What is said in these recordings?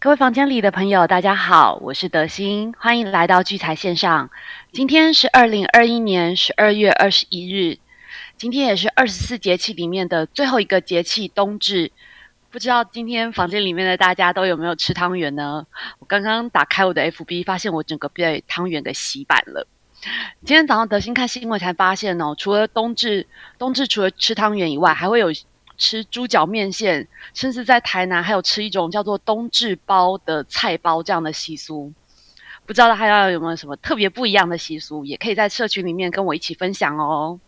各位房间里的朋友，大家好，我是德心，欢迎来到聚财线上。今天是二零二一年十二月二十一日，今天也是二十四节气里面的最后一个节气冬至。不知道今天房间里面的大家都有没有吃汤圆呢？我刚刚打开我的 FB，发现我整个被汤圆给洗版了。今天早上德心看新闻才发现哦，除了冬至，冬至除了吃汤圆以外，还会有。吃猪脚面线，甚至在台南还有吃一种叫做冬至包的菜包这样的习俗，不知道大家有没有什么特别不一样的习俗，也可以在社群里面跟我一起分享哦。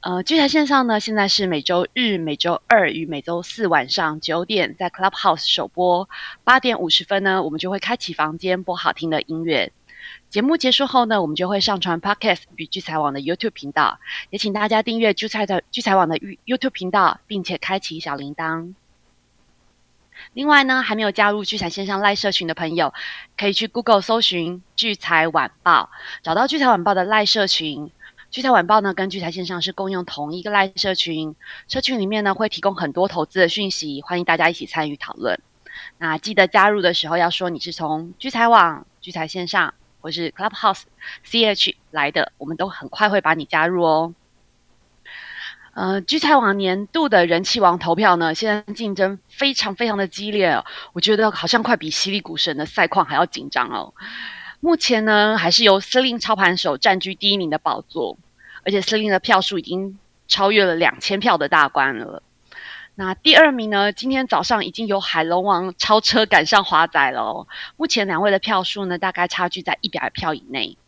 呃，聚财线上呢，现在是每周日、每周二与每周四晚上九点在 Clubhouse 首播，八点五十分呢，我们就会开启房间播好听的音乐。节目结束后呢，我们就会上传 Podcast 与聚财网的 YouTube 频道，也请大家订阅聚财的聚财网的 YouTube 频道，并且开启小铃铛。另外呢，还没有加入聚财线上赖社群的朋友，可以去 Google 搜寻聚财晚报，找到聚财晚报的赖社群。聚财晚报呢，跟聚财线上是共用同一个赖社群，社群里面呢会提供很多投资的讯息，欢迎大家一起参与讨论。那记得加入的时候要说你是从聚财网、聚财线上。或是 Clubhouse CH 来的，我们都很快会把你加入哦。呃，聚财网年度的人气王投票呢，现在竞争非常非常的激烈哦，我觉得好像快比犀利股神的赛况还要紧张哦。目前呢，还是由司令操盘手占据第一名的宝座，而且司令的票数已经超越了两千票的大关了。那第二名呢？今天早上已经有海龙王超车赶上华仔了。目前两位的票数呢，大概差距在一百票以内。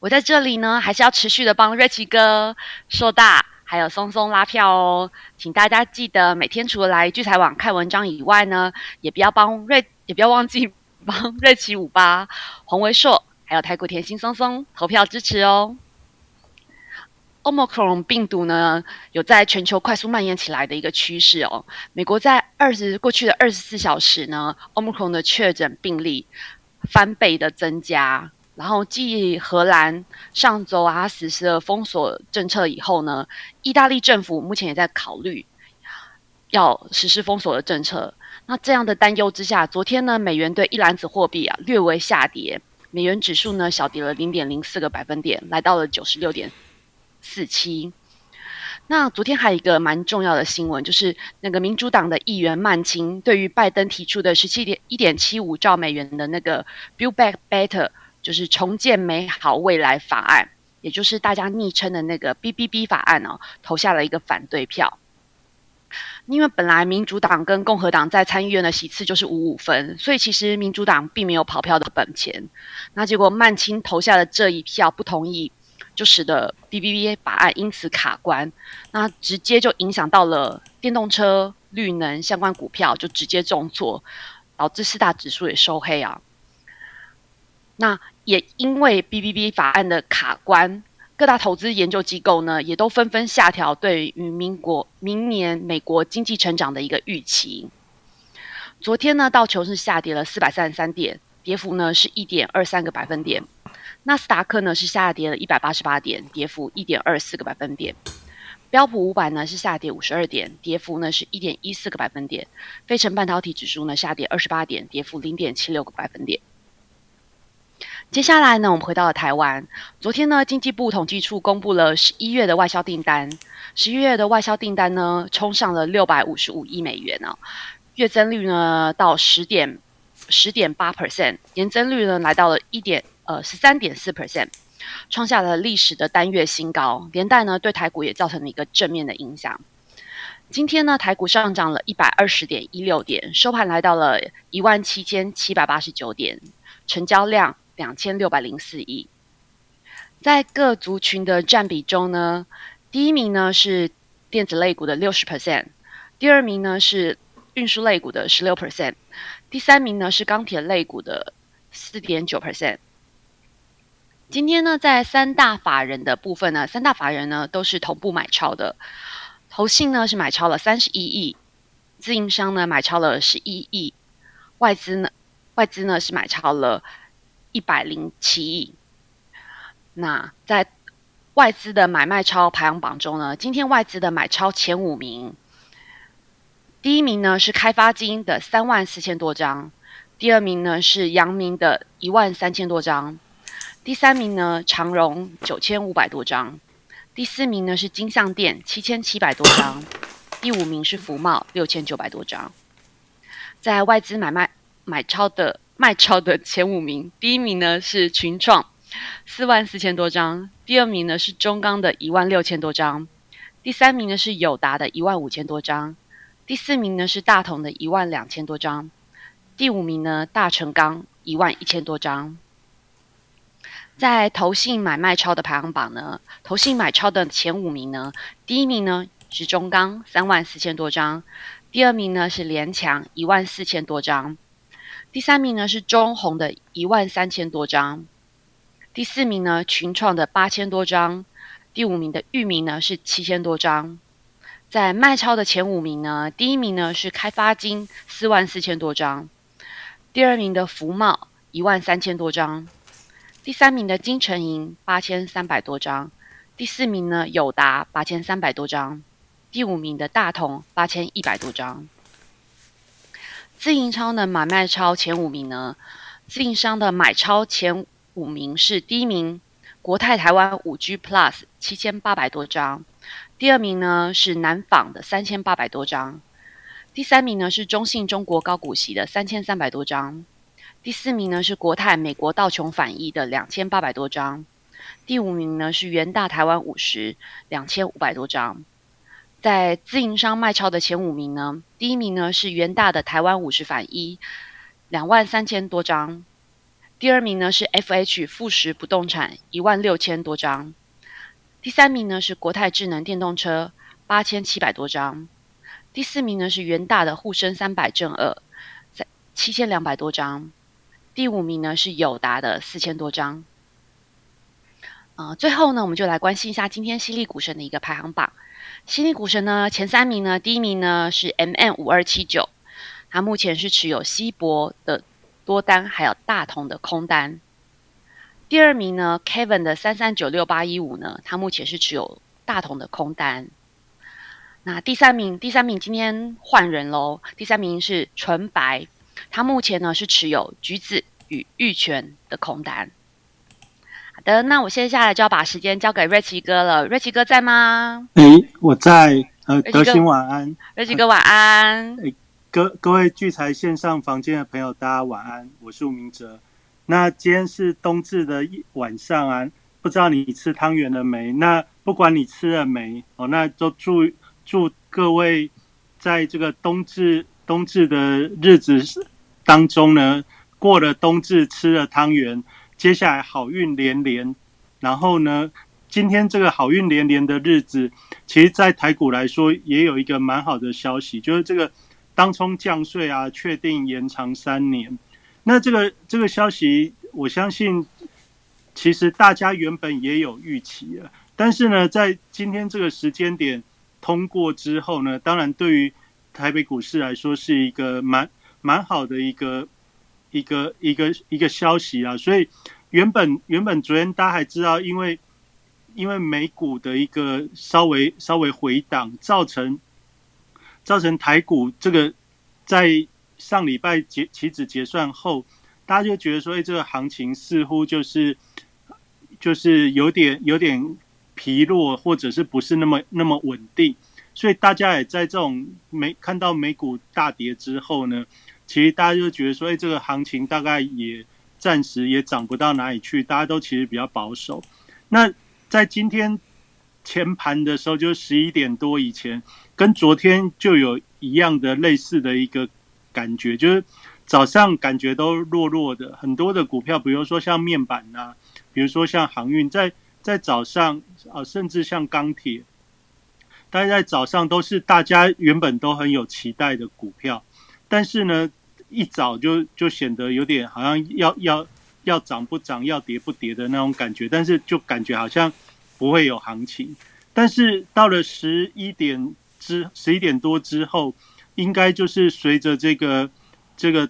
我在这里呢，还是要持续的帮瑞奇哥、硕大还有松松拉票哦。请大家记得每天除了来聚财网看文章以外呢，也不要帮瑞，也不要忘记 帮瑞奇五八、黄维硕还有太古甜心松松投票支持哦。Omicron 病毒呢，有在全球快速蔓延起来的一个趋势哦。美国在二十过去的二十四小时呢，Omicron 的确诊病例翻倍的增加。然后，继荷兰上周啊实施了封锁政策以后呢，意大利政府目前也在考虑要实施封锁的政策。那这样的担忧之下，昨天呢，美元对一篮子货币啊略微下跌，美元指数呢小跌了零点零四个百分点，来到了九十六点。四七，那昨天还有一个蛮重要的新闻，就是那个民主党的议员曼青对于拜登提出的十七点一点七五兆美元的那个 Build Back Better，就是重建美好未来法案，也就是大家昵称的那个 BBB 法案哦，投下了一个反对票。因为本来民主党跟共和党在参议院的席次就是五五分，所以其实民主党并没有跑票的本钱。那结果曼青投下的这一票不同意。就使得 B B B 法案因此卡关，那直接就影响到了电动车、绿能相关股票，就直接重挫，导致四大指数也收黑啊。那也因为 B B B 法案的卡关，各大投资研究机构呢，也都纷纷下调对于民国明年美国经济成长的一个预期。昨天呢，道琼是下跌了四百三十三点，跌幅呢是一点二三个百分点。纳斯达克呢是下跌了一百八十八点，跌幅一点二四个百分点。标普五百呢是下跌五十二点，跌幅呢是一点一四个百分点。费城半导体指数呢下跌二十八点，跌幅零点七六个百分点。接下来呢，我们回到了台湾。昨天呢，经济部统计处公布了十一月的外销订单，十一月的外销订单呢冲上了六百五十五亿美元哦，月增率呢到十点十点八 percent，年增率呢来到了一点。呃，十三点四 percent，创下了历史的单月新高，连带呢对台股也造成了一个正面的影响。今天呢，台股上涨了一百二十点一六点，收盘来到了一万七千七百八十九点，成交量两千六百零四亿。在各族群的占比中呢，第一名呢是电子类股的六十 percent，第二名呢是运输类股的十六 percent，第三名呢是钢铁类股的四点九 percent。今天呢，在三大法人的部分呢，三大法人呢都是同步买超的。投信呢是买超了三十一亿，自营商呢买超了十一亿，外资呢外资呢是买超了一百零七亿。那在外资的买卖超排行榜中呢，今天外资的买超前五名，第一名呢是开发金的三万四千多张，第二名呢是阳明的一万三千多张，第三名呢长荣九千五百多张，第四名呢是金相店七千七百多张，第五名是福茂六千九百多张。在外资买卖买超的卖超的前五名，第一名呢是群创四万四千多张，第二名呢是中钢的一万六千多张，第三名呢是友达的一万五千多张。第四名呢是大同的一万两千多张，第五名呢大成钢一万一千多张。在投信买卖超的排行榜呢，投信买超的前五名呢，第一名呢是中钢三万四千多张，第二名呢是联强一万四千多张，第三名呢是中红的一万三千多张，第四名呢群创的八千多张，第五名的域名呢是七千多张。在卖超的前五名呢，第一名呢是开发金四万四千多张，第二名的福茂一万三千多张，第三名的金城银八千三百多张，第四名呢友达八千三百多张，第五名的大同八千一百多张。自营超呢买卖超前五名呢，自营商的买超前五名是第一名国泰台湾五 G Plus 七千八百多张。第二名呢是南纺的三千八百多张，第三名呢是中信中国高股息的三千三百多张，第四名呢是国泰美国道琼反一的两千八百多张，第五名呢是元大台湾五十两千五百多张。在自营商卖超的前五名呢，第一名呢是元大的台湾五十反一两万三千多张，第二名呢是 FH 富时不动产一万六千多张。第三名呢是国泰智能电动车八千七百多张，第四名呢是元大的沪深三百正二在七千两百多张，第五名呢是友达的四千多张。呃，最后呢，我们就来关心一下今天犀利股神的一个排行榜。犀利股神呢前三名呢，第一名呢是 M N 五二七九，它目前是持有西博的多单，还有大同的空单。第二名呢，Kevin 的三三九六八一五呢，他目前是持有大同的空单。那第三名，第三名今天换人喽。第三名是纯白，他目前呢是持有橘子与玉泉的空单。好的，那我接下来就要把时间交给瑞奇哥了。瑞奇哥在吗？哎，我在。呃，德兴晚安，瑞奇哥晚安。哎，各各位聚财线上房间的朋友，大家晚安。我是吴明哲。那今天是冬至的一晚上啊，不知道你吃汤圆了没？那不管你吃了没哦，那都祝祝各位在这个冬至冬至的日子当中呢，过了冬至吃了汤圆，接下来好运连连。然后呢，今天这个好运连连的日子，其实在台股来说也有一个蛮好的消息，就是这个当冲降税啊，确定延长三年。那这个这个消息，我相信其实大家原本也有预期了，但是呢，在今天这个时间点通过之后呢，当然对于台北股市来说是一个蛮蛮好的一个一个一个一个消息啊。所以原本原本昨天大家还知道，因为因为美股的一个稍微稍微回档，造成造成台股这个在。上礼拜结期指结算后，大家就觉得说，哎，这个行情似乎就是就是有点有点疲弱，或者是不是那么那么稳定。所以大家也在这种美看到美股大跌之后呢，其实大家就觉得说，哎，这个行情大概也暂时也涨不到哪里去，大家都其实比较保守。那在今天前盘的时候，就十一点多以前，跟昨天就有一样的类似的一个。感觉就是早上感觉都弱弱的，很多的股票，比如说像面板呐，比如说像航运，在在早上啊，甚至像钢铁，大家在早上都是大家原本都很有期待的股票，但是呢，一早就就显得有点好像要要要涨不涨，要跌不跌的那种感觉，但是就感觉好像不会有行情，但是到了十一点之十一点多之后。应该就是随着这个这个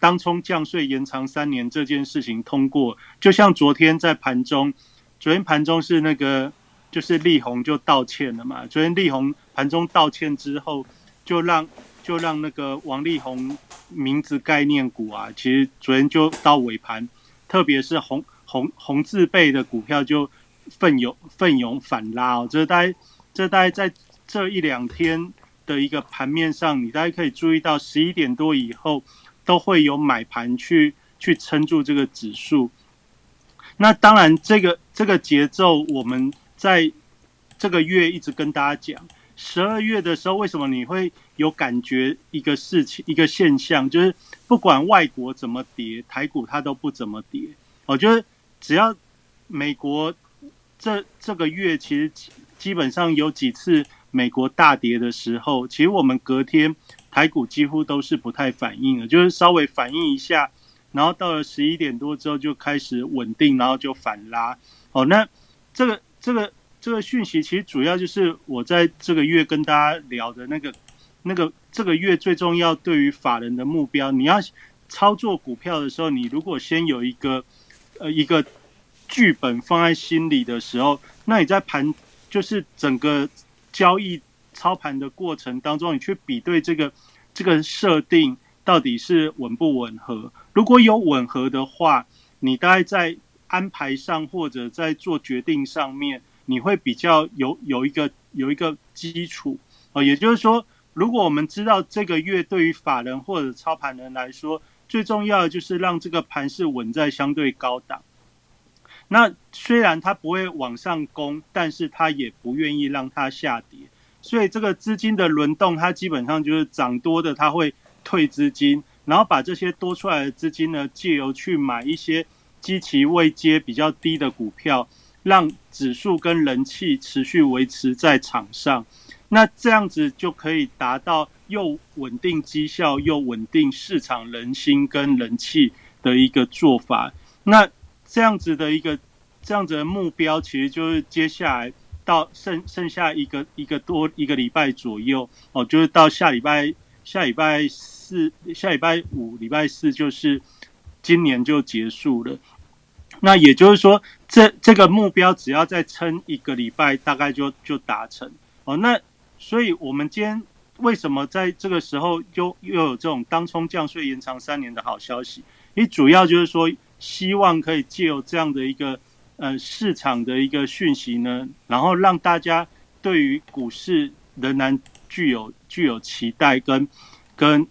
当冲降税延长三年这件事情通过，就像昨天在盘中，昨天盘中是那个就是力宏就道歉了嘛。昨天力宏盘中道歉之后，就让就让那个王力宏名字概念股啊，其实昨天就到尾盘，特别是红红红字辈的股票就奋勇奋勇反拉哦。这大概这大概在这一两天的一个盘面上，你大家可以注意到十一点多以后都会有买盘去去撑住这个指数。那当然，这个这个节奏我们在这个月一直跟大家讲。十二月的时候，为什么你会有感觉一个事情、一个现象，就是不管外国怎么跌，台股它都不怎么跌。我觉得只要美国这这个月，其实基本上有几次美国大跌的时候，其实我们隔天台股几乎都是不太反应的，就是稍微反应一下，然后到了十一点多之后就开始稳定，然后就反拉。哦，那这个这个。这个讯息其实主要就是我在这个月跟大家聊的那个、那个这个月最重要对于法人的目标。你要操作股票的时候，你如果先有一个呃一个剧本放在心里的时候，那你在盘就是整个交易操盘的过程当中，你去比对这个这个设定到底是吻不吻合。如果有吻合的话，你大概在安排上或者在做决定上面。你会比较有有一个有一个基础哦，也就是说，如果我们知道这个月对于法人或者操盘人来说，最重要的就是让这个盘是稳在相对高档。那虽然它不会往上攻，但是它也不愿意让它下跌，所以这个资金的轮动，它基本上就是涨多的，它会退资金，然后把这些多出来的资金呢，借由去买一些基期未接比较低的股票。让指数跟人气持续维持在场上，那这样子就可以达到又稳定绩效又稳定市场人心跟人气的一个做法。那这样子的一个这样子的目标，其实就是接下来到剩剩下一个一个多一个礼拜左右哦，就是到下礼拜下礼拜四下礼拜五礼拜四就是今年就结束了。那也就是说，这这个目标只要再撑一个礼拜，大概就就达成哦。那所以，我们今天为什么在这个时候又又有这种当冲降税延长三年的好消息？因为主要就是说，希望可以借由这样的一个呃市场的一个讯息呢，然后让大家对于股市仍然具有具有期待，跟跟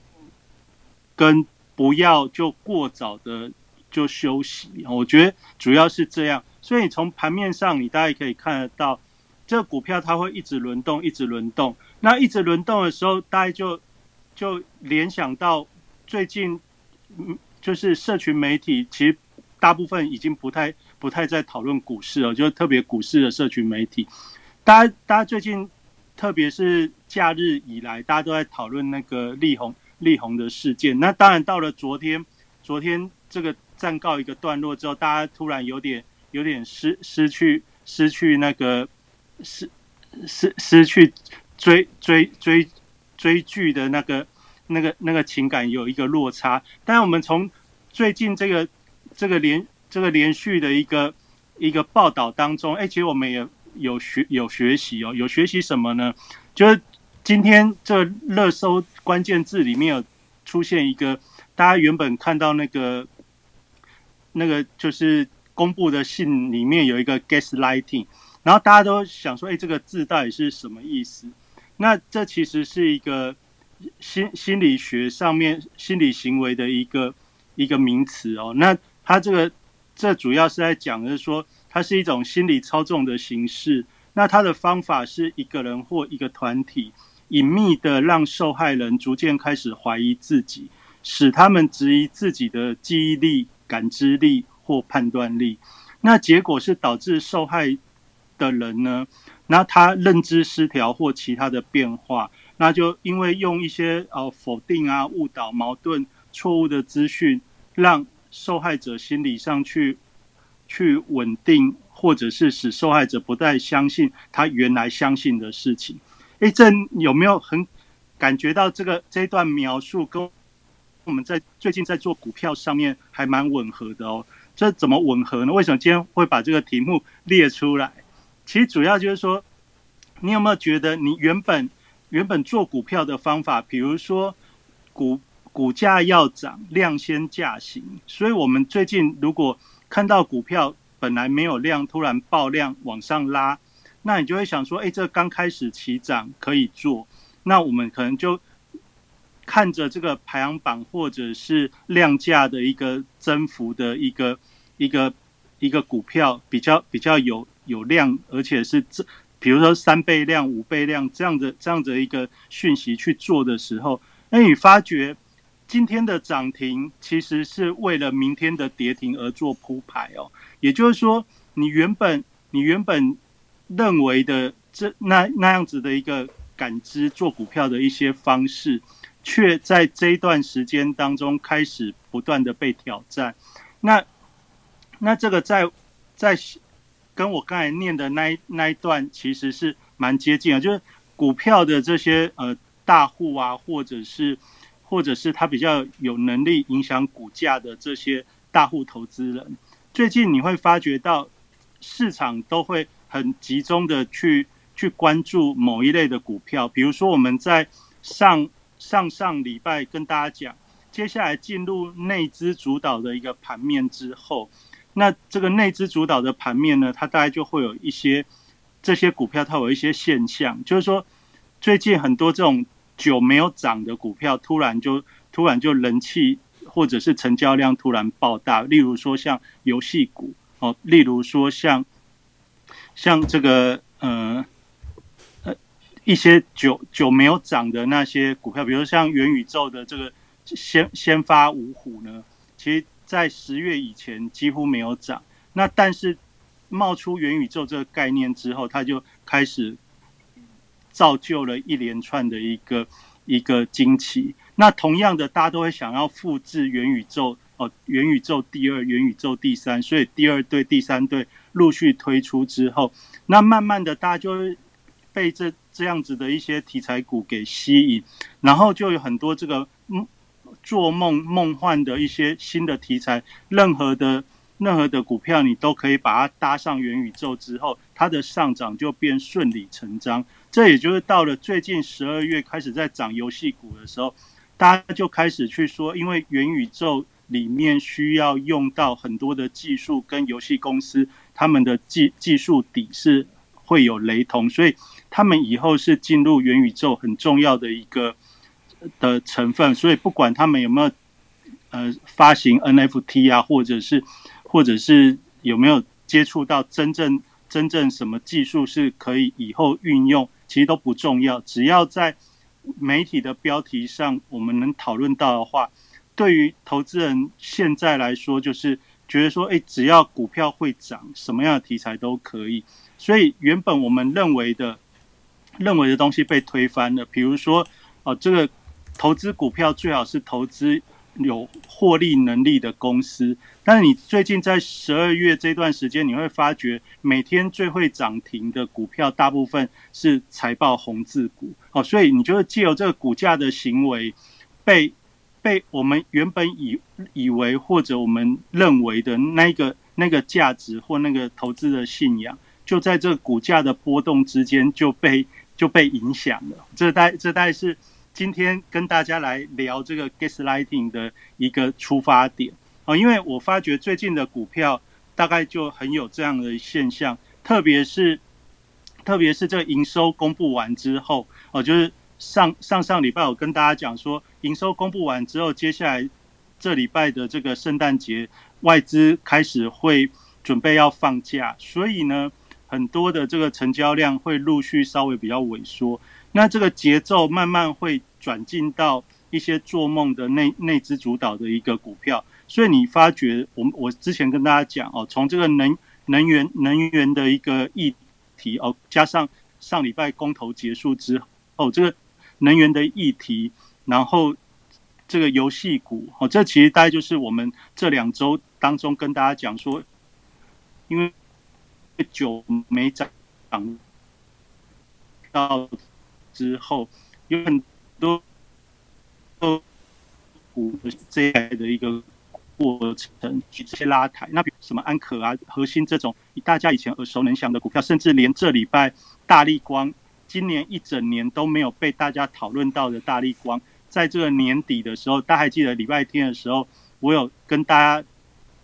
跟不要就过早的。就休息，我觉得主要是这样。所以从盘面上，你大概可以看得到，这股票它会一直轮动，一直轮动。那一直轮动的时候，大家就就联想到最近，嗯，就是社群媒体其实大部分已经不太不太在讨论股市了，就特别股市的社群媒体，大家大家最近特别是假日以来，大家都在讨论那个力宏力宏的事件。那当然到了昨天，昨天这个。暂告一个段落之后，大家突然有点有点失失去失去那个失失失去追追追追剧的那个那个那个情感有一个落差。但是我们从最近这个这个连这个连续的一个一个报道当中，哎，其实我们也有学有学习哦，有学习什么呢？就是今天这热搜关键字里面有出现一个，大家原本看到那个。那个就是公布的信里面有一个 gaslighting，然后大家都想说，哎，这个字到底是什么意思？那这其实是一个心心理学上面心理行为的一个一个名词哦。那它这个这主要是在讲的是说，它是一种心理操纵的形式。那它的方法是一个人或一个团体隐秘的让受害人逐渐开始怀疑自己，使他们质疑自己的记忆力。感知力或判断力，那结果是导致受害的人呢，那他认知失调或其他的变化，那就因为用一些呃否定啊、误导、矛盾、错误的资讯，让受害者心理上去去稳定，或者是使受害者不再相信他原来相信的事情。哎，这有没有很感觉到这个这段描述跟？我们在最近在做股票上面还蛮吻合的哦，这怎么吻合呢？为什么今天会把这个题目列出来？其实主要就是说，你有没有觉得你原本原本做股票的方法，比如说股股价要涨，量先价行。所以，我们最近如果看到股票本来没有量，突然爆量往上拉，那你就会想说，哎，这刚开始起涨可以做。那我们可能就看着这个排行榜或者是量价的一个增幅的一个一个一个股票，比较比较有有量，而且是这。比如说三倍量、五倍量这样的这样的一个讯息去做的时候，那你发觉今天的涨停其实是为了明天的跌停而做铺排哦。也就是说，你原本你原本认为的这那那样子的一个感知做股票的一些方式，却在这一段时间当中开始不断的被挑战。那那这个在在。跟我刚才念的那一那一段其实是蛮接近的，就是股票的这些呃大户啊，或者是或者是他比较有能力影响股价的这些大户投资人，最近你会发觉到市场都会很集中的去去关注某一类的股票，比如说我们在上上上礼拜跟大家讲，接下来进入内资主导的一个盘面之后。那这个内资主导的盘面呢，它大概就会有一些这些股票，它有一些现象，就是说最近很多这种久没有涨的股票，突然就突然就人气或者是成交量突然爆大，例如说像游戏股哦，例如说像像这个呃呃一些久久没有涨的那些股票，比如像元宇宙的这个先先发五虎呢，其实。在十月以前几乎没有涨，那但是冒出元宇宙这个概念之后，它就开始造就了一连串的一个一个惊奇。那同样的，大家都会想要复制元宇宙哦，元宇宙第二、元宇宙第三，所以第二队、第三队陆续推出之后，那慢慢的大家就会被这这样子的一些题材股给吸引，然后就有很多这个梦。做梦梦幻的一些新的题材，任何的任何的股票，你都可以把它搭上元宇宙之后，它的上涨就变顺理成章。这也就是到了最近十二月开始在涨游戏股的时候，大家就开始去说，因为元宇宙里面需要用到很多的技术，跟游戏公司他们的技技术底是会有雷同，所以他们以后是进入元宇宙很重要的一个。的成分，所以不管他们有没有呃发行 NFT 啊，或者是或者是有没有接触到真正真正什么技术是可以以后运用，其实都不重要。只要在媒体的标题上我们能讨论到的话，对于投资人现在来说，就是觉得说，哎，只要股票会涨，什么样的题材都可以。所以原本我们认为的认为的东西被推翻了，比如说哦，这个。投资股票最好是投资有获利能力的公司，但是你最近在十二月这段时间，你会发觉每天最会涨停的股票，大部分是财报红字股哦，所以你就是借由这个股价的行为，被被我们原本以以为或者我们认为的那个那个价值或那个投资的信仰，就在这股价的波动之间就被就被影响了。这代这代是。今天跟大家来聊这个 gaslighting 的一个出发点哦，因为我发觉最近的股票大概就很有这样的现象，特别是特别是这个营收公布完之后哦，就是上上上礼拜我跟大家讲说，营收公布完之后，接下来这礼拜的这个圣诞节外资开始会准备要放假，所以呢，很多的这个成交量会陆续稍微比较萎缩。那这个节奏慢慢会转进到一些做梦的内内资主导的一个股票，所以你发觉，我我之前跟大家讲哦，从这个能能源能源的一个议题哦，加上上礼拜公投结束之后，这个能源的议题，然后这个游戏股哦，这其实大概就是我们这两周当中跟大家讲说，因为久没涨到。之后有很多股这样的一个过程，这些拉抬，那比如什么安可啊、核心这种大家以前耳熟能详的股票，甚至连这礼拜大力光今年一整年都没有被大家讨论到的大力光，在这个年底的时候，大家还记得礼拜天的时候，我有跟大家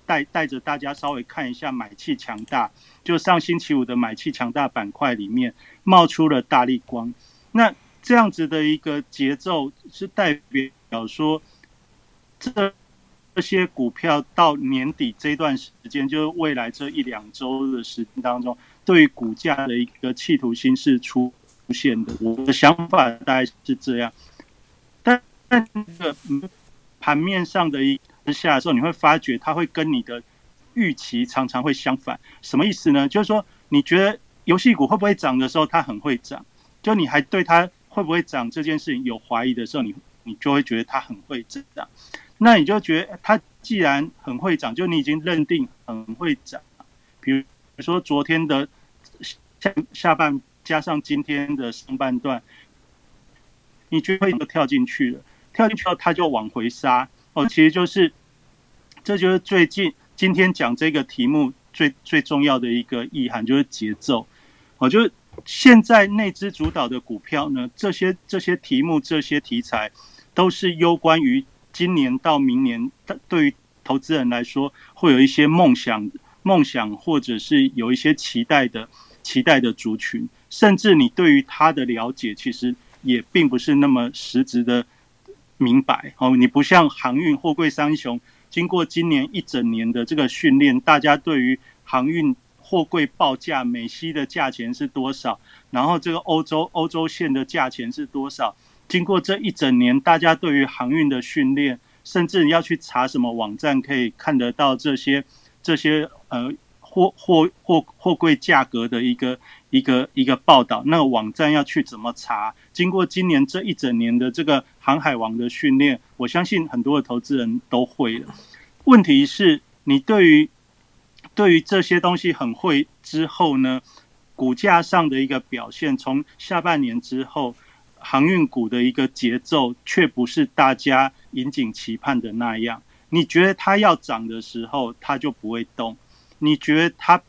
带带着大家稍微看一下买气强大，就上星期五的买气强大板块里面冒出了大力光，那这样子的一个节奏是代表说这。这些股票到年底这段时间，就是未来这一两周的时间当中，对于股价的一个企图心是出出现的。我的想法大概是这样，但但那个盘面上的一之下的时候，你会发觉它会跟你的预期常常会相反。什么意思呢？就是说，你觉得游戏股会不会涨的时候，它很会涨；就你还对它会不会涨这件事情有怀疑的时候，你你就会觉得它很会涨。那你就觉得它既然很会涨，就你已经认定很会涨。比如说昨天的下下半加上今天的上半段，你就会都跳进去了，跳进去后它就往回杀。哦，其实就是这就是最近今天讲这个题目最最重要的一个意涵，就是节奏。哦，就是现在内资主导的股票呢，这些这些题目这些题材都是攸关于。今年到明年，对于投资人来说，会有一些梦想、梦想，或者是有一些期待的、期待的族群，甚至你对于他的了解，其实也并不是那么实质的明白。哦，你不像航运、货柜三雄，经过今年一整年的这个训练，大家对于航运、货柜报价、美西的价钱是多少，然后这个欧洲、欧洲线的价钱是多少。经过这一整年，大家对于航运的训练，甚至你要去查什么网站可以看得到这些这些呃货货货货柜价格的一个一个一个报道，那个网站要去怎么查？经过今年这一整年的这个航海王的训练，我相信很多的投资人都会了。问题是，你对于对于这些东西很会之后呢，股价上的一个表现，从下半年之后。航运股的一个节奏，却不是大家引颈期盼的那样。你觉得它要涨的时候，它就不会动；你觉得它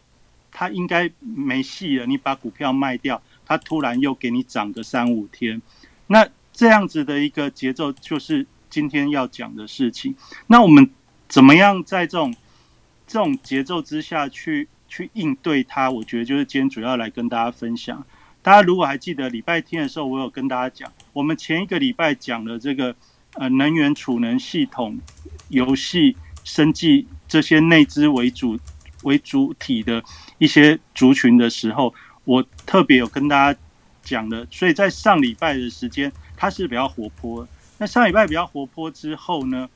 它应该没戏了，你把股票卖掉，它突然又给你涨个三五天。那这样子的一个节奏，就是今天要讲的事情。那我们怎么样在这种这种节奏之下去去应对它？我觉得就是今天主要来跟大家分享。大家如果还记得礼拜天的时候，我有跟大家讲，我们前一个礼拜讲了这个呃能源储能系统、游戏、生计这些内资为主为主体的一些族群的时候，我特别有跟大家讲的。所以在上礼拜的时间，它是比较活泼。那上礼拜比较活泼之后呢，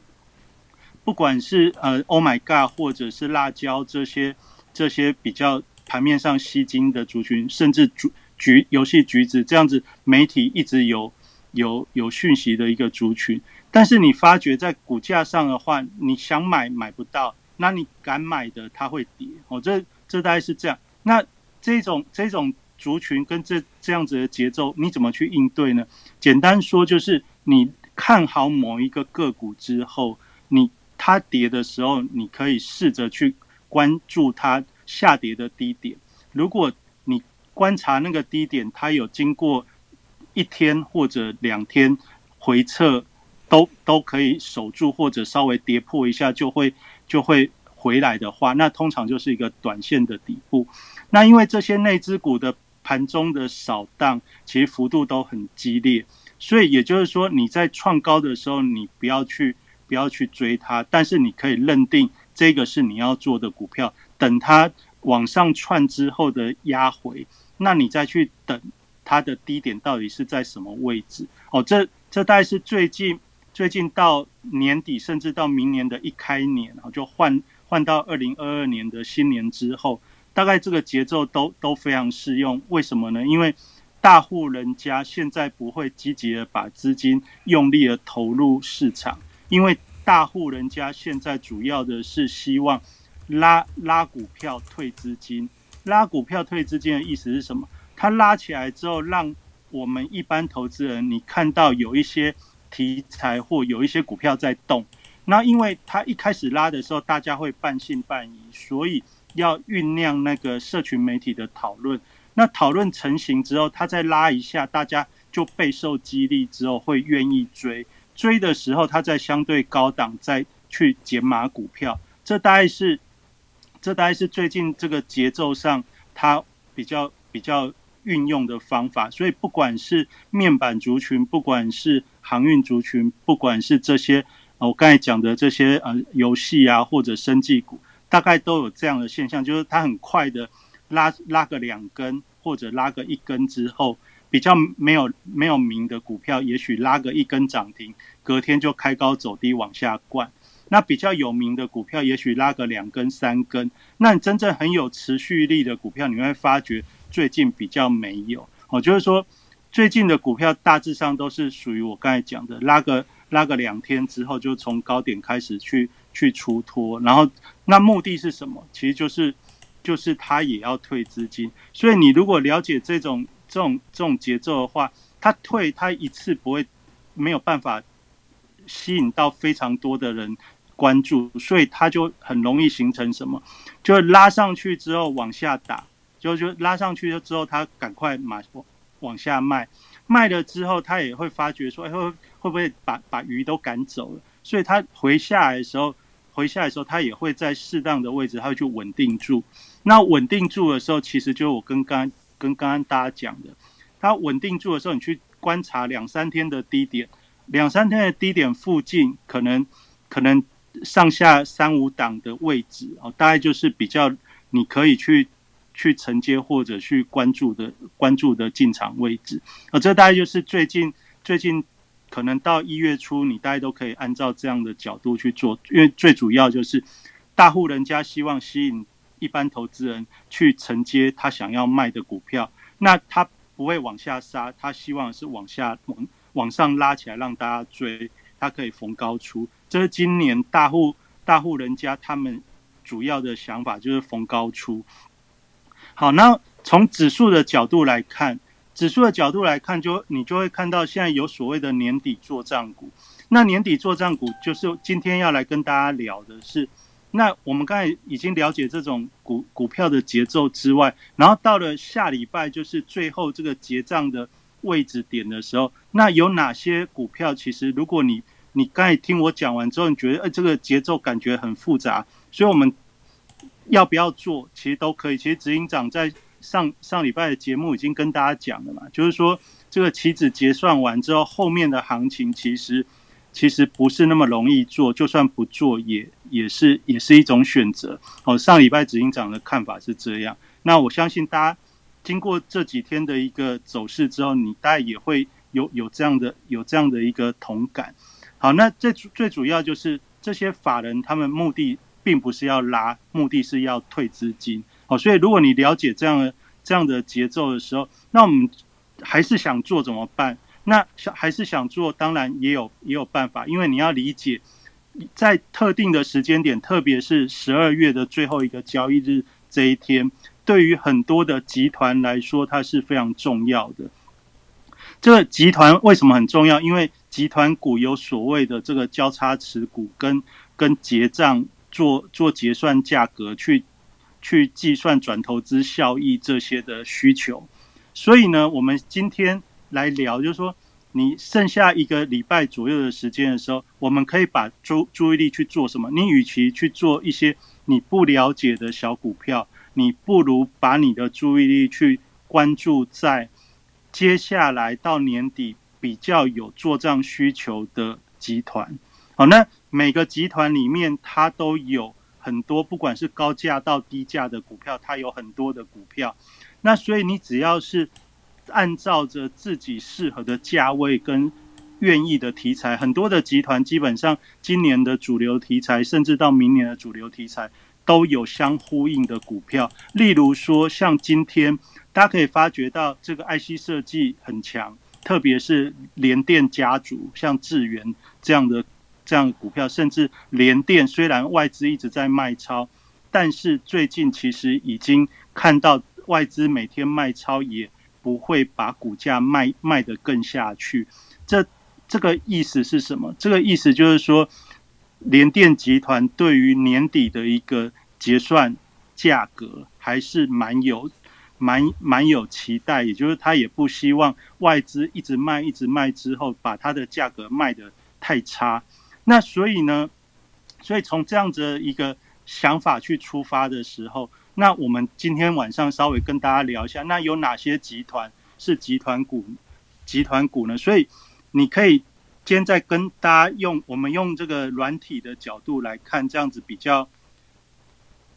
不管是呃 Oh my God，或者是辣椒这些这些比较盘面上吸金的族群，甚至主。橘游戏橘子这样子，媒体一直有有有讯息的一个族群，但是你发觉在股价上的话，你想买买不到，那你敢买的它会跌哦，这这大概是这样。那这种这种族群跟这这样子的节奏，你怎么去应对呢？简单说就是你看好某一个个股之后，你它跌的时候，你可以试着去关注它下跌的低点，如果你。观察那个低点，它有经过一天或者两天回撤，都都可以守住，或者稍微跌破一下就会就会回来的话，那通常就是一个短线的底部。那因为这些内资股的盘中的扫荡，其实幅度都很激烈，所以也就是说你在创高的时候，你不要去不要去追它，但是你可以认定这个是你要做的股票，等它往上窜之后的压回。那你再去等它的低点到底是在什么位置？哦，这这大概是最近最近到年底，甚至到明年的一开年，然后就换换到二零二二年的新年之后，大概这个节奏都都非常适用。为什么呢？因为大户人家现在不会积极的把资金用力的投入市场，因为大户人家现在主要的是希望拉拉股票退资金。拉股票退资金的意思是什么？它拉起来之后，让我们一般投资人你看到有一些题材或有一些股票在动。那因为它一开始拉的时候，大家会半信半疑，所以要酝酿那个社群媒体的讨论。那讨论成型之后，它再拉一下，大家就备受激励之后会愿意追。追的时候，它在相对高档再去减码股票，这大概是这大概是最近这个节奏上它比较比较运用的方法。所以不管是面板族群，不管是航运族群，不管是这些我刚才讲的这些呃游戏啊或者生技股，大概都有这样的现象，就是它很快的拉拉个两根或者拉个一根之后。比较没有没有名的股票，也许拉个一根涨停，隔天就开高走低往下灌。那比较有名的股票，也许拉个两根三根。那你真正很有持续力的股票，你会发觉最近比较没有。哦，就是说最近的股票大致上都是属于我刚才讲的，拉个拉个两天之后，就从高点开始去去出脱。然后那目的是什么？其实就是就是它也要退资金。所以你如果了解这种。这种这种节奏的话，它退它一次不会没有办法吸引到非常多的人关注，所以它就很容易形成什么？就拉上去之后往下打，就就拉上去之后，它赶快马往下卖，卖了之后，它也会发觉说，哎会会不会把把鱼都赶走了？所以它回下来的时候，回下来的时候，它也会在适当的位置，它会去稳定住。那稳定住的时候，其实就我跟刚。跟刚刚大家讲的，它稳定住的时候，你去观察两三天的低点，两三天的低点附近，可能可能上下三五档的位置哦，大概就是比较你可以去去承接或者去关注的关注的进场位置啊，这大概就是最近最近可能到一月初，你大概都可以按照这样的角度去做，因为最主要就是大户人家希望吸引。一般投资人去承接他想要卖的股票，那他不会往下杀，他希望是往下往往上拉起来让大家追，它可以逢高出。这是今年大户大户人家他们主要的想法，就是逢高出。好，那从指数的角度来看，指数的角度来看，就你就会看到现在有所谓的年底做账股。那年底做账股，就是今天要来跟大家聊的是。那我们刚才已经了解这种股股票的节奏之外，然后到了下礼拜就是最后这个结账的位置点的时候，那有哪些股票？其实如果你你刚才听我讲完之后，你觉得呃这个节奏感觉很复杂，所以我们要不要做？其实都可以。其实执行长在上上礼拜的节目已经跟大家讲了嘛，就是说这个期指结算完之后，后面的行情其实。其实不是那么容易做，就算不做也也是也是一种选择。哦，上礼拜执行长的看法是这样，那我相信大家经过这几天的一个走势之后，你大概也会有有这样的有这样的一个同感。好，那最最主要就是这些法人他们目的并不是要拉，目的是要退资金。好，所以如果你了解这样的这样的节奏的时候，那我们还是想做怎么办？那想还是想做，当然也有也有办法，因为你要理解，在特定的时间点，特别是十二月的最后一个交易日这一天，对于很多的集团来说，它是非常重要的。这个集团为什么很重要？因为集团股有所谓的这个交叉持股，跟跟结账做做结算价格，去去计算转投资效益这些的需求。所以呢，我们今天。来聊，就是说，你剩下一个礼拜左右的时间的时候，我们可以把注注意力去做什么？你与其去做一些你不了解的小股票，你不如把你的注意力去关注在接下来到年底比较有做账需求的集团。好，那每个集团里面它都有很多，不管是高价到低价的股票，它有很多的股票。那所以你只要是。按照着自己适合的价位跟愿意的题材，很多的集团基本上今年的主流题材，甚至到明年的主流题材都有相呼应的股票。例如说，像今天大家可以发觉到这个 IC 设计很强，特别是联电家族，像智源这样的这样的股票，甚至联电虽然外资一直在卖超，但是最近其实已经看到外资每天卖超也。不会把股价卖卖得更下去，这这个意思是什么？这个意思就是说，联电集团对于年底的一个结算价格还是蛮有蛮蛮有期待，也就是他也不希望外资一直卖一直卖之后，把它的价格卖的太差。那所以呢，所以从这样子一个想法去出发的时候，那我们今天晚上稍微跟大家聊一下，那有哪些集团是集团股？集团股呢？所以你可以今天再跟大家用我们用这个软体的角度来看，这样子比较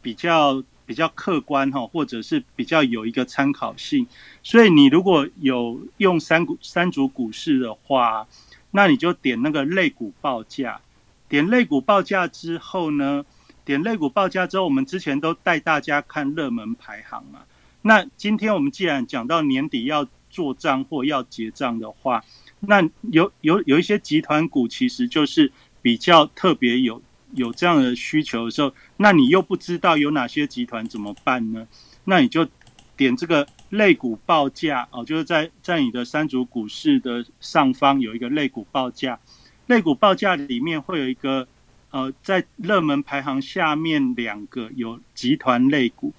比较。比较客观哈，或者是比较有一个参考性，所以你如果有用三股三组股市的话，那你就点那个类股报价，点类股报价之后呢，点类股报价之后，我们之前都带大家看热门排行嘛。那今天我们既然讲到年底要做账或要结账的话，那有有有一些集团股其实就是比较特别有。有这样的需求的时候，那你又不知道有哪些集团怎么办呢？那你就点这个类股报价哦，就是在在你的三组股市的上方有一个类股报价，类股报价里面会有一个呃，在热门排行下面两个有集团类股，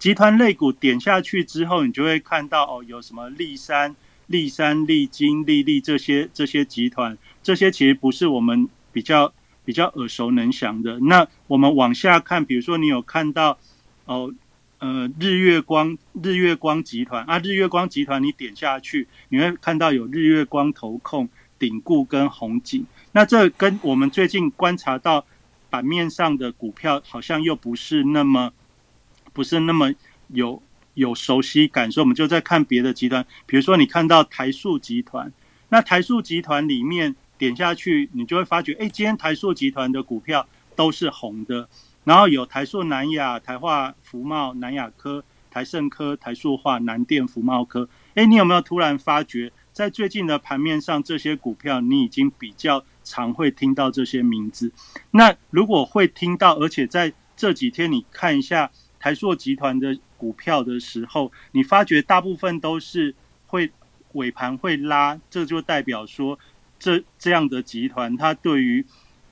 集团类股点下去之后，你就会看到哦，有什么立山、立山、立金、立立这些这些集团，这些其实不是我们比较。比较耳熟能详的，那我们往下看，比如说你有看到哦，呃，日月光日月光集团啊，日月光集团，你点下去，你会看到有日月光投控、鼎固跟红景。那这跟我们最近观察到版面上的股票，好像又不是那么不是那么有有熟悉感，所以我们就在看别的集团，比如说你看到台塑集团，那台塑集团里面。点下去，你就会发觉，哎，今天台塑集团的股票都是红的，然后有台塑、南亚、台化、福茂、南亚科、台盛科、台塑化、南电、福茂科，哎，你有没有突然发觉，在最近的盘面上，这些股票你已经比较常会听到这些名字？那如果会听到，而且在这几天你看一下台塑集团的股票的时候，你发觉大部分都是会尾盘会拉，这就代表说。这这样的集团，它对于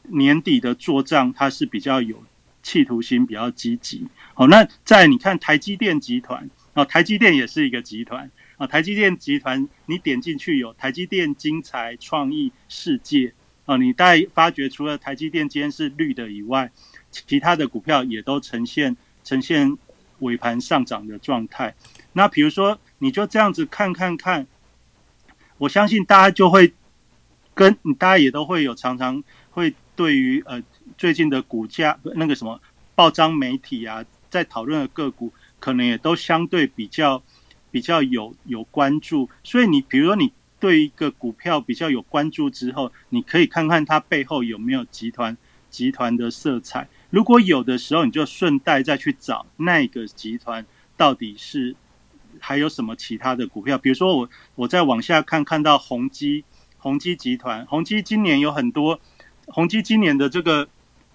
年底的做账，它是比较有企图心，比较积极。好，那在你看台积电集团啊，台积电也是一个集团啊。台积电集团，你点进去有台积电、精彩、创意、世界啊，你大概发觉除了台积电今天是绿的以外，其他的股票也都呈现呈现尾盘上涨的状态。那比如说，你就这样子看看看，我相信大家就会。跟大家也都会有常常会对于呃最近的股价那个什么报章媒体啊，在讨论的个股，可能也都相对比较比较有有关注。所以你比如说你对一个股票比较有关注之后，你可以看看它背后有没有集团集团的色彩。如果有的时候，你就顺带再去找那个集团到底是还有什么其他的股票。比如说我我再往下看，看到宏基。宏基集团，宏基今年有很多，宏基今年的这个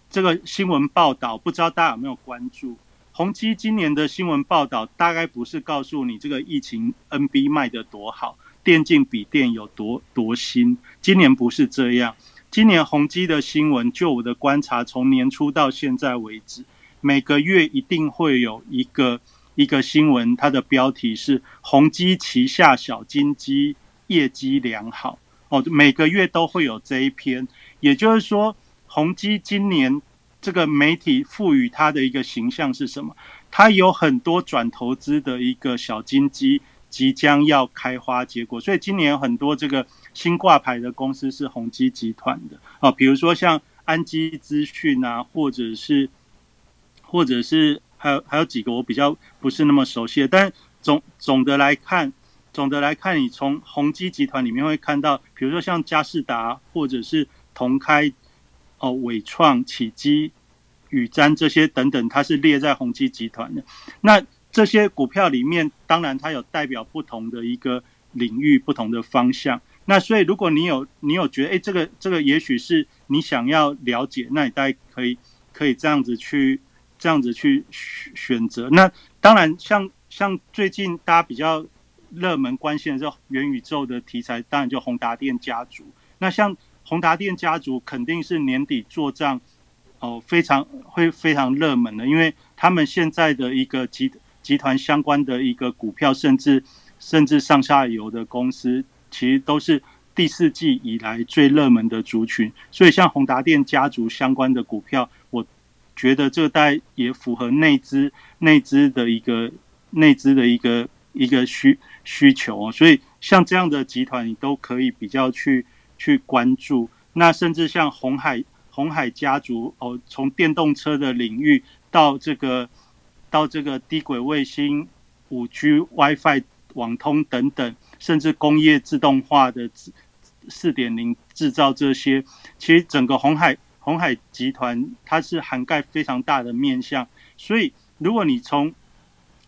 这个新闻报道，不知道大家有没有关注？宏基今年的新闻报道，大概不是告诉你这个疫情 NB 卖的多好，电竞笔电有多多新。今年不是这样，今年宏基的新闻，就我的观察，从年初到现在为止，每个月一定会有一个一个新闻，它的标题是宏基旗下小金鸡业绩良好。哦，每个月都会有这一篇，也就是说，宏基今年这个媒体赋予它的一个形象是什么？它有很多转投资的一个小金鸡即将要开花结果，所以今年很多这个新挂牌的公司是宏基集团的哦，比如说像安基资讯啊，或者是或者是还有还有几个我比较不是那么熟悉的，但总总的来看。总的来看，你从宏基集团里面会看到，比如说像嘉士达或者是同开、哦伟创、启基、宇瞻这些等等，它是列在宏基集团的。那这些股票里面，当然它有代表不同的一个领域、不同的方向。那所以，如果你有你有觉得，哎，这个这个也许是你想要了解，那你大概可以可以这样子去这样子去选择。那当然，像像最近大家比较。热门关心的是元宇宙的题材，当然就宏达电家族。那像宏达电家族，肯定是年底做账哦，非常会非常热门的，因为他们现在的一个集集团相关的一个股票，甚至甚至上下游的公司，其实都是第四季以来最热门的族群。所以，像宏达电家族相关的股票，我觉得这代也符合内资内资的一个内资的一个一个需需求哦。所以，像这样的集团，你都可以比较去去关注。那甚至像红海红海家族哦，从电动车的领域到这个到这个低轨卫星、五 G、WiFi 网通等等，甚至工业自动化的四点零制造这些，其实整个红海红海集团它是涵盖非常大的面向。所以，如果你从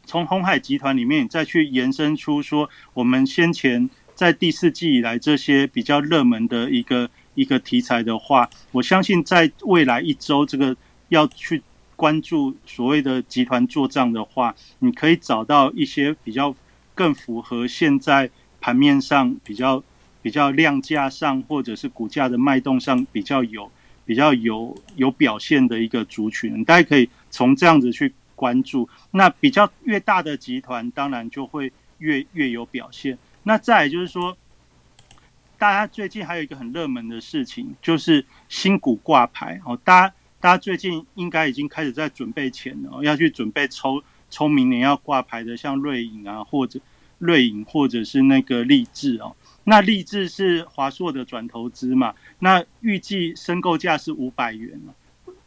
从红海集团里面再去延伸出说，我们先前在第四季以来这些比较热门的一个。一个题材的话，我相信在未来一周，这个要去关注所谓的集团做账的话，你可以找到一些比较更符合现在盘面上比较比较量价上或者是股价的脉动上比较有比较有有表现的一个族群，大家可以从这样子去关注。那比较越大的集团，当然就会越越有表现。那再就是说。大家最近还有一个很热门的事情，就是新股挂牌哦。大家大家最近应该已经开始在准备钱了，要去准备抽抽明年要挂牌的，像瑞银啊，或者瑞银，或者是那个立志哦。那立志是华硕的转投资嘛？那预计申购价是五百元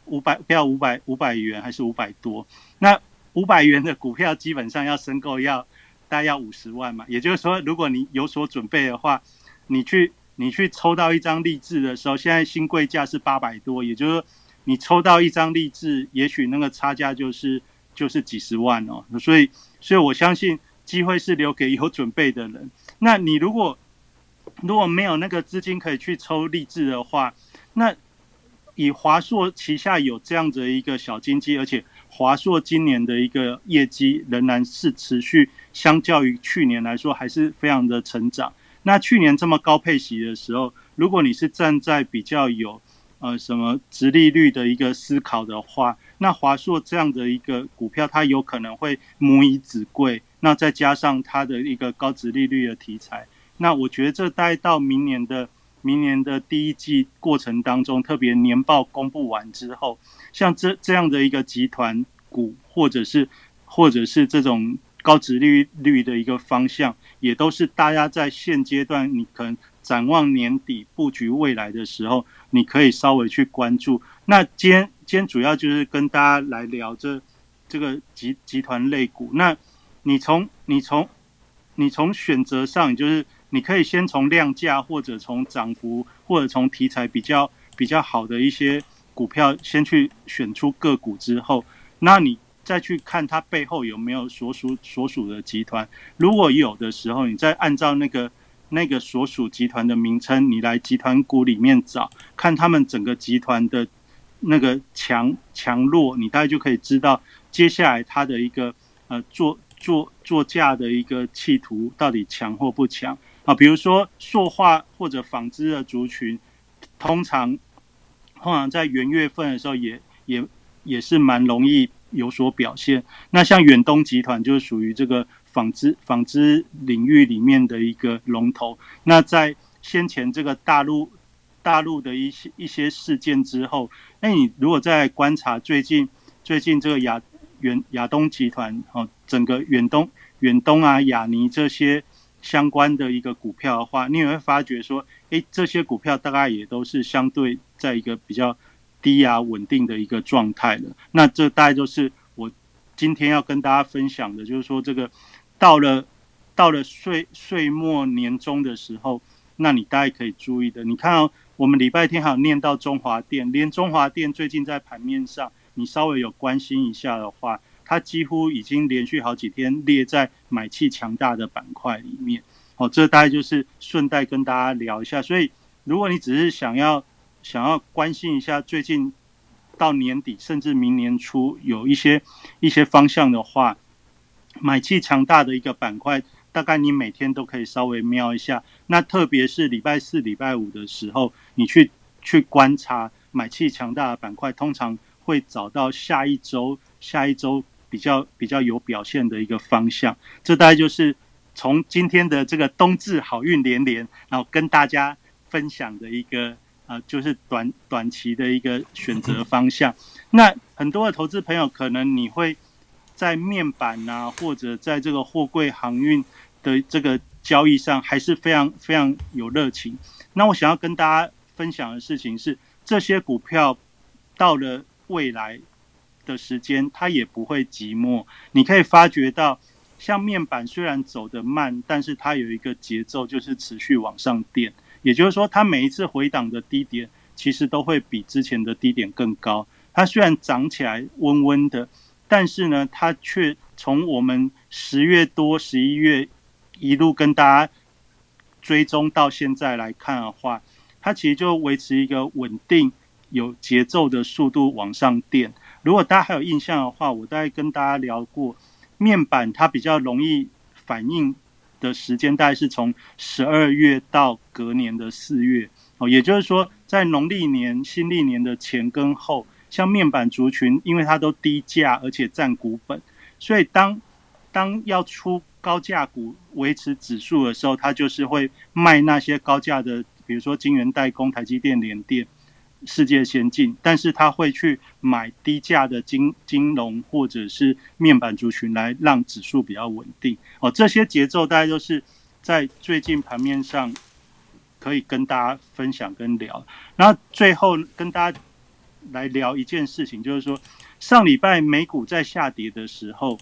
五百不要五百五百元还是五百多？那五百元的股票基本上要申购要大概要五十万嘛？也就是说，如果你有所准备的话。你去你去抽到一张励志的时候，现在新贵价是八百多，也就是说你抽到一张励志，也许那个差价就是就是几十万哦。所以所以我相信机会是留给有准备的人。那你如果如果没有那个资金可以去抽励志的话，那以华硕旗下有这样子一个小金鸡，而且华硕今年的一个业绩仍然是持续，相较于去年来说还是非常的成长。那去年这么高配息的时候，如果你是站在比较有呃什么直利率的一个思考的话，那华硕这样的一个股票，它有可能会母以子贵。那再加上它的一个高值利率的题材，那我觉得这待到明年的明年的第一季过程当中，特别年报公布完之后，像这这样的一个集团股，或者是或者是这种。高值利率的一个方向，也都是大家在现阶段，你可能展望年底布局未来的时候，你可以稍微去关注。那今天今天主要就是跟大家来聊这这个集集团类股。那你从你从你从选择上，就是你可以先从量价，或者从涨幅，或者从题材比较比较好的一些股票，先去选出个股之后，那你。再去看它背后有没有所属所属的集团，如果有的时候，你再按照那个那个所属集团的名称，你来集团股里面找，看他们整个集团的那个强强弱，你大概就可以知道接下来它的一个呃做做做价的一个企图到底强或不强啊。比如说塑化或者纺织的族群，通常通常在元月份的时候也也也是蛮容易。有所表现。那像远东集团就是属于这个纺织纺织领域里面的一个龙头。那在先前这个大陆大陆的一些一些事件之后，那你如果在观察最近最近这个亚远亚东集团哦，整个远东远东啊亚尼这些相关的一个股票的话，你也会发觉说，哎，这些股票大概也都是相对在一个比较。低压稳定的一个状态了，那这大概就是我今天要跟大家分享的，就是说这个到了到了岁岁末年终的时候，那你大概可以注意的。你看哦，我们礼拜天还有念到中华电，连中华电最近在盘面上，你稍微有关心一下的话，它几乎已经连续好几天列在买气强大的板块里面。好，这大概就是顺带跟大家聊一下。所以，如果你只是想要，想要关心一下最近到年底甚至明年初有一些一些方向的话，买气强大的一个板块，大概你每天都可以稍微瞄一下。那特别是礼拜四、礼拜五的时候，你去去观察买气强大的板块，通常会找到下一周下一周比较比较有表现的一个方向。这大概就是从今天的这个冬至好运连连，然后跟大家分享的一个啊，就是短短期的一个选择方向。那很多的投资朋友可能你会在面板啊，或者在这个货柜航运的这个交易上，还是非常非常有热情。那我想要跟大家分享的事情是，这些股票到了未来的时间，它也不会寂寞。你可以发觉到，像面板虽然走得慢，但是它有一个节奏，就是持续往上垫。也就是说，它每一次回档的低点，其实都会比之前的低点更高。它虽然涨起来温温的，但是呢，它却从我们十月多、十一月一路跟大家。追踪到现在来看的话，它其实就维持一个稳定、有节奏的速度往上垫。如果大家还有印象的话，我大概跟大家聊过，面板它比较容易反应的时间，大概是从十二月到隔年的四月哦。也就是说，在农历年、新历年的前跟后，像面板族群，因为它都低价而且占股本，所以当当要出。高价股维持指数的时候，它就是会卖那些高价的，比如说晶圆代工、台积电、联电、世界先进，但是他会去买低价的金金融或者是面板族群来让指数比较稳定。哦，这些节奏大概都是在最近盘面上可以跟大家分享跟聊。然后最后跟大家来聊一件事情，就是说上礼拜美股在下跌的时候，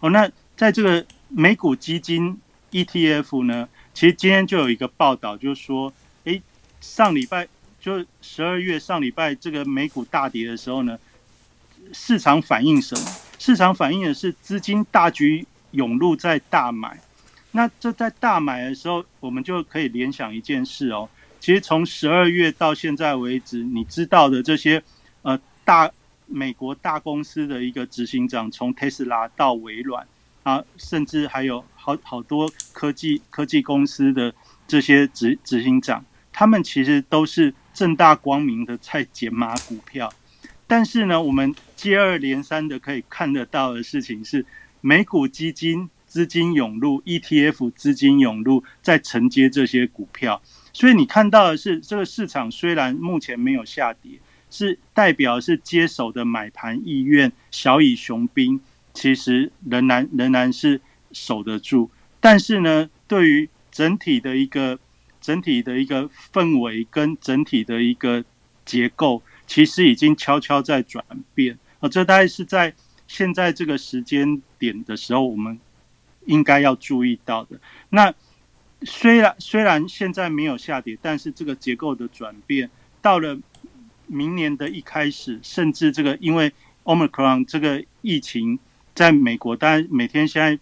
哦，那。在这个美股基金 ETF 呢，其实今天就有一个报道，就是说，诶，上礼拜就十二月上礼拜这个美股大跌的时候呢，市场反应什么？市场反应的是资金大举涌入在大买。那这在大买的时候，我们就可以联想一件事哦。其实从十二月到现在为止，你知道的这些呃大美国大公司的一个执行长，从特斯拉到微软。啊，甚至还有好好多科技科技公司的这些执执行长，他们其实都是正大光明的在减码股票。但是呢，我们接二连三的可以看得到的事情是，美股基金资金涌入，ETF 资金涌入，在承接这些股票。所以你看到的是，这个市场虽然目前没有下跌，是代表是接手的买盘意愿小以雄兵。其实仍然仍然是守得住，但是呢，对于整体的一个整体的一个氛围跟整体的一个结构，其实已经悄悄在转变。啊，这大概是在现在这个时间点的时候，我们应该要注意到的。那虽然虽然现在没有下跌，但是这个结构的转变到了明年的一开始，甚至这个因为 Omicron 这个疫情。在美国，当然每天现在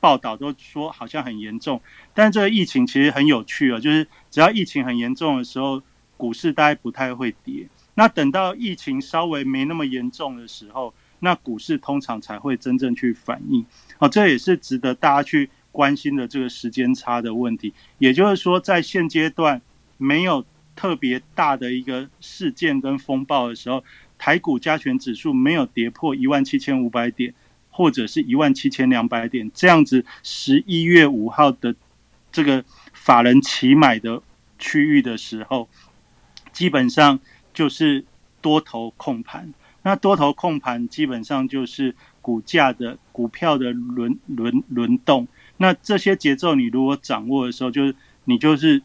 报道都说好像很严重，但这个疫情其实很有趣啊，就是只要疫情很严重的时候，股市大概不太会跌。那等到疫情稍微没那么严重的时候，那股市通常才会真正去反应。哦，这也是值得大家去关心的这个时间差的问题。也就是说，在现阶段没有特别大的一个事件跟风暴的时候，台股加权指数没有跌破一万七千五百点。或者是一万七千两百点这样子，十一月五号的这个法人起买的区域的时候，基本上就是多头控盘。那多头控盘基本上就是股价的股票的轮轮轮动。那这些节奏你如果掌握的时候，就是你就是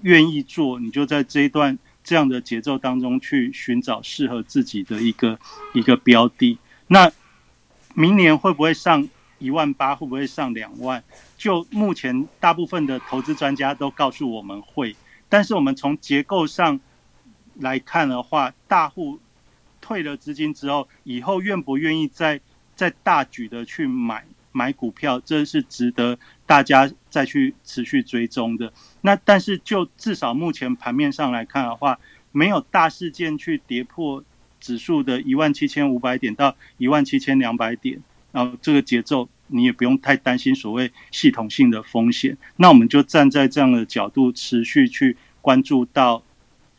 愿意做，你就在这一段这样的节奏当中去寻找适合自己的一个一个标的。那明年会不会上一万八？会不会上两万？就目前大部分的投资专家都告诉我们会，但是我们从结构上来看的话，大户退了资金之后，以后愿不愿意再再大举的去买买股票，这是值得大家再去持续追踪的。那但是就至少目前盘面上来看的话，没有大事件去跌破。指数的一万七千五百点到一万七千两百点，然后这个节奏你也不用太担心所谓系统性的风险。那我们就站在这样的角度持续去关注到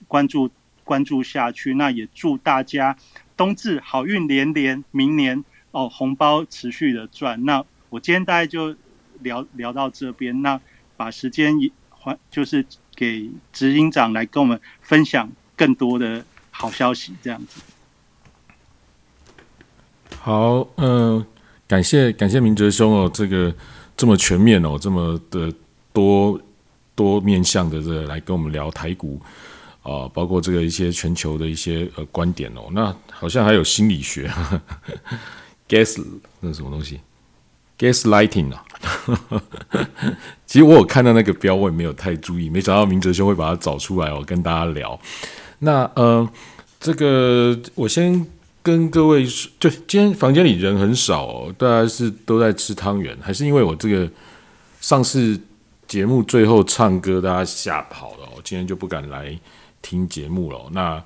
关注关注下去。那也祝大家冬至好运连连，明年哦，红包持续的赚。那我今天大概就聊聊到这边，那把时间还就是给执行长来跟我们分享更多的好消息，这样子。好，嗯，感谢感谢明哲兄哦，这个这么全面哦，这么的多多面向的这来跟我们聊台股啊，包括这个一些全球的一些呃观点哦，那好像还有心理学，gas 那什么东西，gas lighting 啊，其实我有看到那个标，我也没有太注意，没想到明哲兄会把它找出来哦，跟大家聊。那呃，这个我先。跟各位说，就今天房间里人很少哦，大家是都在吃汤圆，还是因为我这个上次节目最后唱歌，大家吓跑了，我今天就不敢来听节目了。那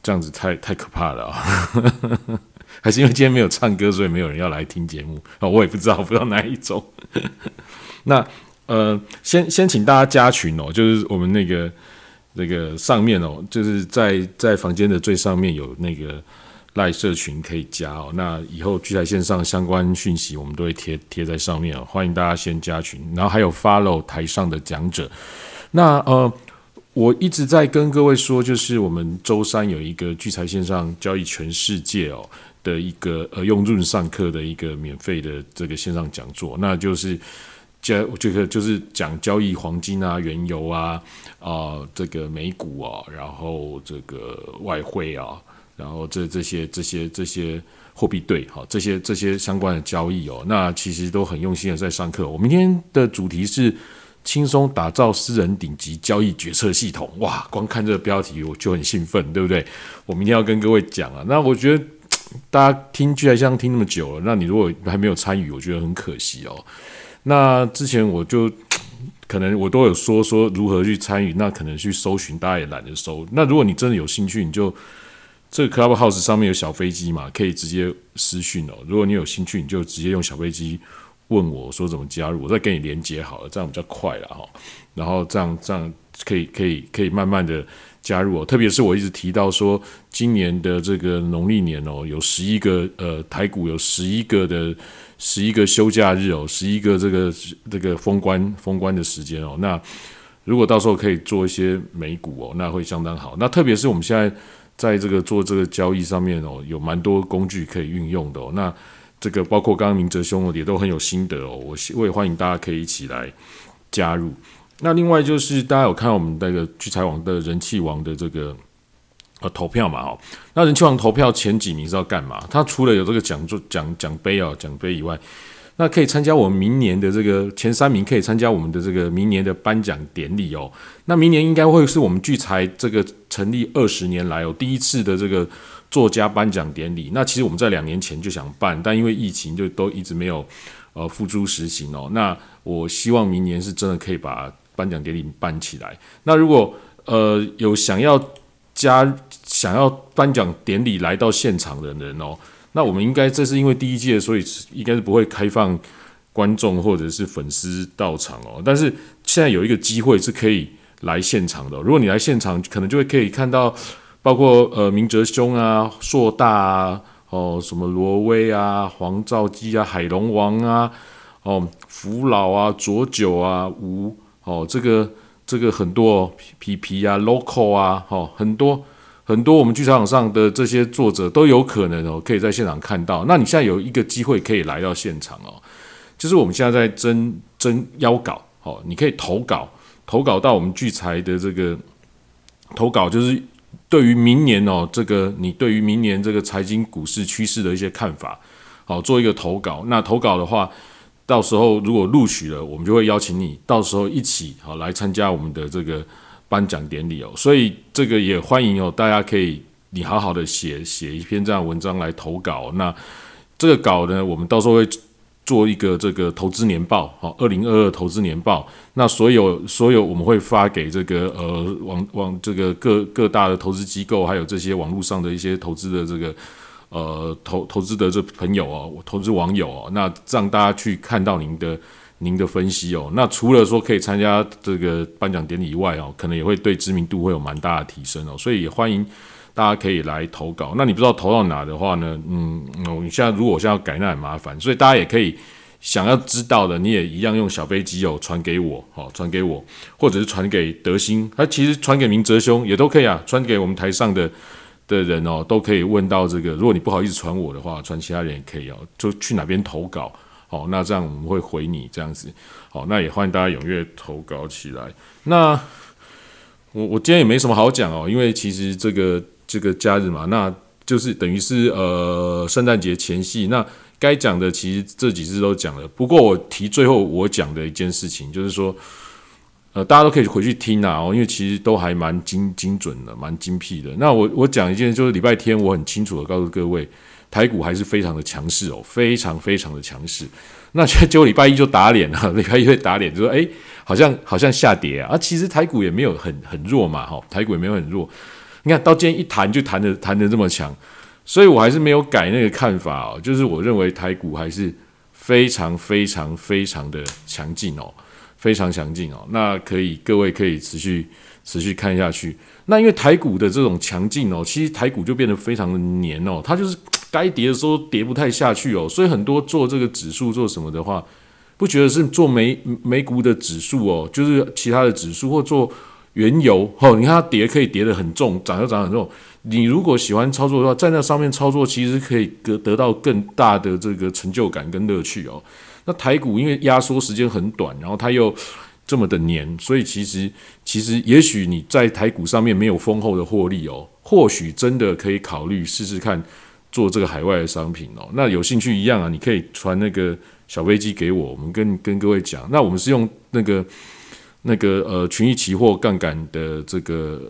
这样子太太可怕了啊！还是因为今天没有唱歌，所以没有人要来听节目啊？我也不知道，不知道哪一种。那呃，先先请大家加群哦，就是我们那个那个上面哦，就是在在房间的最上面有那个。赖社群可以加哦，那以后聚财线上相关讯息我们都会贴贴在上面哦，欢迎大家先加群，然后还有 follow 台上的讲者。那呃，我一直在跟各位说，就是我们周三有一个聚财线上交易全世界哦的一个呃用润上课的一个免费的这个线上讲座，那就是交这个就是讲交易黄金啊、原油啊啊这个美股啊，然后这个外汇啊。然后这这些这些这些货币对，好这些这些相关的交易哦，那其实都很用心的在上课。我明天的主题是轻松打造私人顶级交易决策系统。哇，光看这个标题我就很兴奋，对不对？我明天要跟各位讲啊。那我觉得大家听居然像听那么久了，那你如果还没有参与，我觉得很可惜哦。那之前我就 可能我都有说说如何去参与，那可能去搜寻，大家也懒得搜。那如果你真的有兴趣，你就。这个 Clubhouse 上面有小飞机嘛，可以直接私讯哦。如果你有兴趣，你就直接用小飞机问我说怎么加入，我再给你连接好了，这样比较快了哈。然后这样这样可以可以可以慢慢的加入哦。特别是我一直提到说，今年的这个农历年哦，有十一个呃台股有十一个的十一个休假日哦，十一个这个这个封关封关的时间哦。那如果到时候可以做一些美股哦，那会相当好。那特别是我们现在。在这个做这个交易上面哦，有蛮多工具可以运用的哦。那这个包括刚刚明哲兄也都很有心得哦。我我也欢迎大家可以一起来加入。那另外就是大家有看我们那个聚财网的人气王的这个呃投票嘛？哦，那人气王投票前几名是要干嘛？他除了有这个奖座奖奖杯哦奖杯以外。那可以参加我们明年的这个前三名，可以参加我们的这个明年的颁奖典礼哦。那明年应该会是我们聚财这个成立二十年来哦第一次的这个作家颁奖典礼。那其实我们在两年前就想办，但因为疫情就都一直没有呃付诸实行哦。那我希望明年是真的可以把颁奖典礼办起来。那如果呃有想要加想要颁奖典礼来到现场的人哦。那我们应该这是因为第一届，所以应该是不会开放观众或者是粉丝到场哦。但是现在有一个机会是可以来现场的。如果你来现场，可能就会可以看到，包括呃明哲兄啊、硕大啊、哦什么罗威啊、黄兆基啊、海龙王啊、哦福老啊、左九啊、吴哦这个这个很多皮皮啊、local 啊，哦很多。很多我们剧场上的这些作者都有可能哦，可以在现场看到。那你现在有一个机会可以来到现场哦，就是我们现在在征征邀稿哦，你可以投稿，投稿到我们聚财的这个投稿，就是对于明年哦，这个你对于明年这个财经股市趋势的一些看法，好做一个投稿。那投稿的话，到时候如果录取了，我们就会邀请你到时候一起好来参加我们的这个。颁奖典礼哦，所以这个也欢迎哦，大家可以你好好的写写一篇这样文章来投稿。那这个稿呢，我们到时候会做一个这个投资年报，好，二零二二投资年报。那所有所有我们会发给这个呃网网这个各各大的投资机构，还有这些网络上的一些投资的这个呃投投资的这朋友哦，投资网友哦，那让大家去看到您的。您的分析哦，那除了说可以参加这个颁奖典礼以外哦，可能也会对知名度会有蛮大的提升哦，所以也欢迎大家可以来投稿。那你不知道投到哪的话呢？嗯，你现在如果我现在要改，那很麻烦，所以大家也可以想要知道的，你也一样用小飞机哦传给我，好传给我，或者是传给德兴，他其实传给明哲兄也都可以啊，传给我们台上的的人哦，都可以问到这个。如果你不好意思传我的话，传其他人也可以哦，就去哪边投稿。好，那这样我们会回你这样子。好，那也欢迎大家踊跃投稿起来。那我我今天也没什么好讲哦，因为其实这个这个假日嘛，那就是等于是呃圣诞节前夕。那该讲的其实这几次都讲了。不过我提最后我讲的一件事情，就是说，呃，大家都可以回去听啊，哦，因为其实都还蛮精精准的，蛮精辟的。那我我讲一件，就是礼拜天我很清楚的告诉各位。台股还是非常的强势哦，非常非常的强势。那结果礼拜一就打脸了，礼拜一会打脸，就说哎，好像好像下跌啊。其实台股也没有很很弱嘛，哈，台股也没有很弱。你看到今天一弹就弹的弹的这么强，所以我还是没有改那个看法哦，就是我认为台股还是非常非常非常的强劲哦，非常强劲哦。那可以各位可以持续持续看下去。那因为台股的这种强劲哦，其实台股就变得非常的黏哦，它就是该跌的时候跌不太下去哦，所以很多做这个指数做什么的话，不觉得是做美美股的指数哦，就是其他的指数或做原油哦，你看它跌可以跌得很重，涨又涨很重。你如果喜欢操作的话，在那上面操作其实可以得得到更大的这个成就感跟乐趣哦。那台股因为压缩时间很短，然后它又。这么的黏，所以其实其实也许你在台股上面没有丰厚的获利哦，或许真的可以考虑试试看做这个海外的商品哦。那有兴趣一样啊，你可以传那个小飞机给我，我们跟跟各位讲。那我们是用那个那个呃群益期货杠杆的这个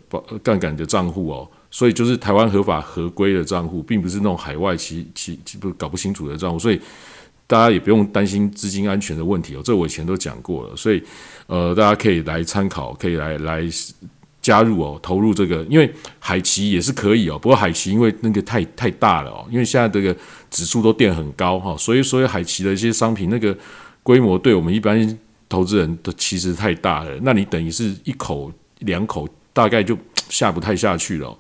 杠杆的账户哦，所以就是台湾合法合规的账户，并不是那种海外其其不搞不清楚的账户，所以。大家也不用担心资金安全的问题哦，这我以前都讲过了，所以呃，大家可以来参考，可以来来加入哦，投入这个，因为海奇也是可以哦，不过海奇因为那个太太大了哦，因为现在这个指数都垫很高哈，所以所以海奇的一些商品那个规模对我们一般投资人的其实太大了，那你等于是一口两口大概就下不太下去了。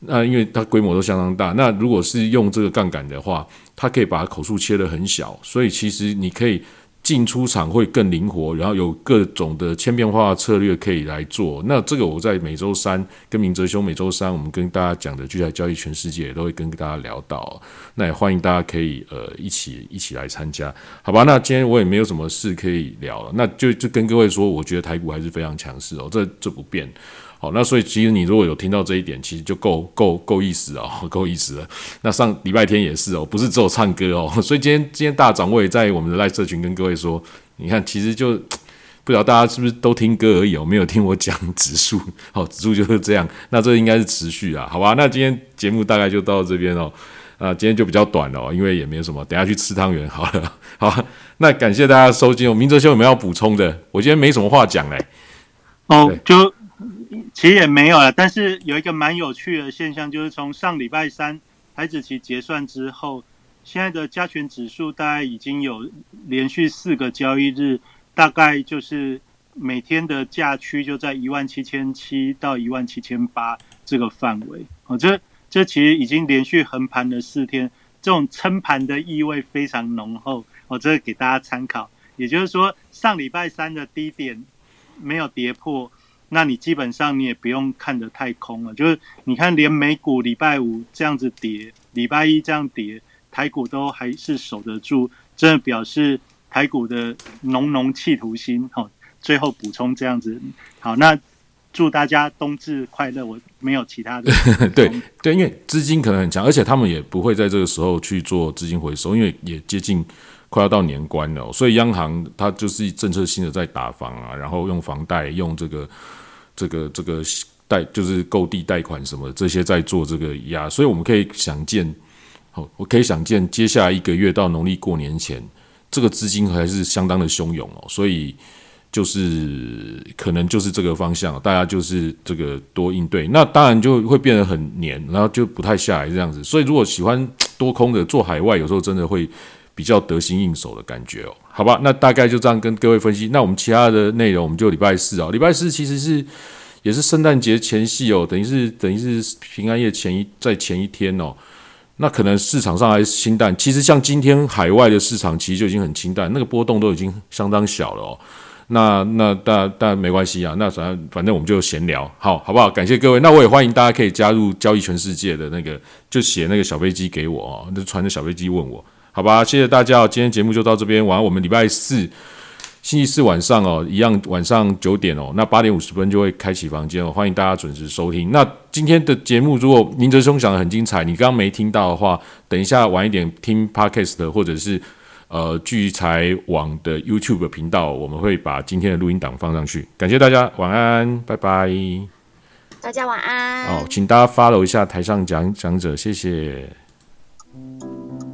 那因为它规模都相当大，那如果是用这个杠杆的话，它可以把口数切得很小，所以其实你可以进出场会更灵活，然后有各种的千变化策略可以来做。那这个我在每周三跟明哲兄每周三我们跟大家讲的聚财交易全世界都会跟大家聊到，那也欢迎大家可以呃一起一起来参加，好吧？那今天我也没有什么事可以聊了，那就就跟各位说，我觉得台股还是非常强势哦，这这不变。好，那所以其实你如果有听到这一点，其实就够够够意思哦，够意思了。那上礼拜天也是哦，不是只有唱歌哦。所以今天今天大掌我也在我们的赖社群跟各位说，你看其实就不知道大家是不是都听歌而已哦，没有听我讲指数。好，指数就是这样。那这应该是持续啊，好吧？那今天节目大概就到这边哦。啊，今天就比较短哦，因为也没有什么，等下去吃汤圆好了。好，那感谢大家收听。明哲兄有没有要补充的？我今天没什么话讲嘞。哦，就。其实也没有了，但是有一个蛮有趣的现象，就是从上礼拜三台子期结算之后，现在的加权指数大概已经有连续四个交易日，大概就是每天的价区就在一万七千七到一万七千八这个范围。哦，这这其实已经连续横盘了四天，这种撑盘的意味非常浓厚。我这给大家参考，也就是说上礼拜三的低点没有跌破。那你基本上你也不用看得太空了，就是你看连美股礼拜五这样子跌，礼拜一这样跌，台股都还是守得住，真的表示台股的浓浓企图心。好，最后补充这样子，好，那祝大家冬至快乐。我没有其他的。对对，因为资金可能很强，而且他们也不会在这个时候去做资金回收，因为也接近。快要到年关了，所以央行它就是政策性的在打房啊，然后用房贷、用这个、这个、这个贷，就是购地贷款什么这些在做这个压，所以我们可以想见，好，我可以想见，接下来一个月到农历过年前，这个资金还是相当的汹涌哦，所以就是可能就是这个方向，大家就是这个多应对，那当然就会变得很黏，然后就不太下来这样子，所以如果喜欢多空的做海外，有时候真的会。比较得心应手的感觉哦，好吧，那大概就这样跟各位分析。那我们其他的内容，我们就礼拜四哦。礼拜四其实是也也是圣诞节前夕哦，等于是等于是平安夜前一在前一天哦。那可能市场上还是清淡，其实像今天海外的市场其实就已经很清淡，那个波动都已经相当小了哦。那那但但没关系啊，那反正反正我们就闲聊，好好不好？感谢各位，那我也欢迎大家可以加入交易全世界的那个，就写那个小飞机给我哦，就传着小飞机问我，好吧？谢谢大家，今天节目就到这边，晚安我们礼拜四。星期四晚上哦，一样晚上九点哦，那八点五十分就会开启房间哦，欢迎大家准时收听。那今天的节目如果明哲兄讲的很精彩，你刚刚没听到的话，等一下晚一点听 podcast 或者是呃聚财网的 YouTube 频道，我们会把今天的录音档放上去。感谢大家，晚安，拜拜。大家晚安。哦，请大家 follow 一下台上讲讲者，谢谢。